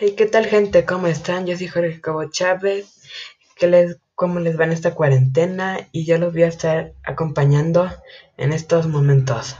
Hey, ¿qué tal gente? ¿Cómo están? Yo soy Jorge Cabo Chávez. ¿Qué les, ¿Cómo les va en esta cuarentena? Y yo los voy a estar acompañando en estos momentos.